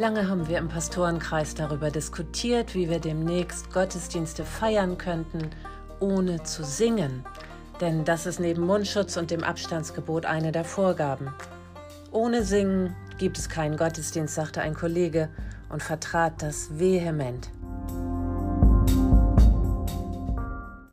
Lange haben wir im Pastorenkreis darüber diskutiert, wie wir demnächst Gottesdienste feiern könnten, ohne zu singen. Denn das ist neben Mundschutz und dem Abstandsgebot eine der Vorgaben. Ohne Singen gibt es keinen Gottesdienst, sagte ein Kollege und vertrat das vehement.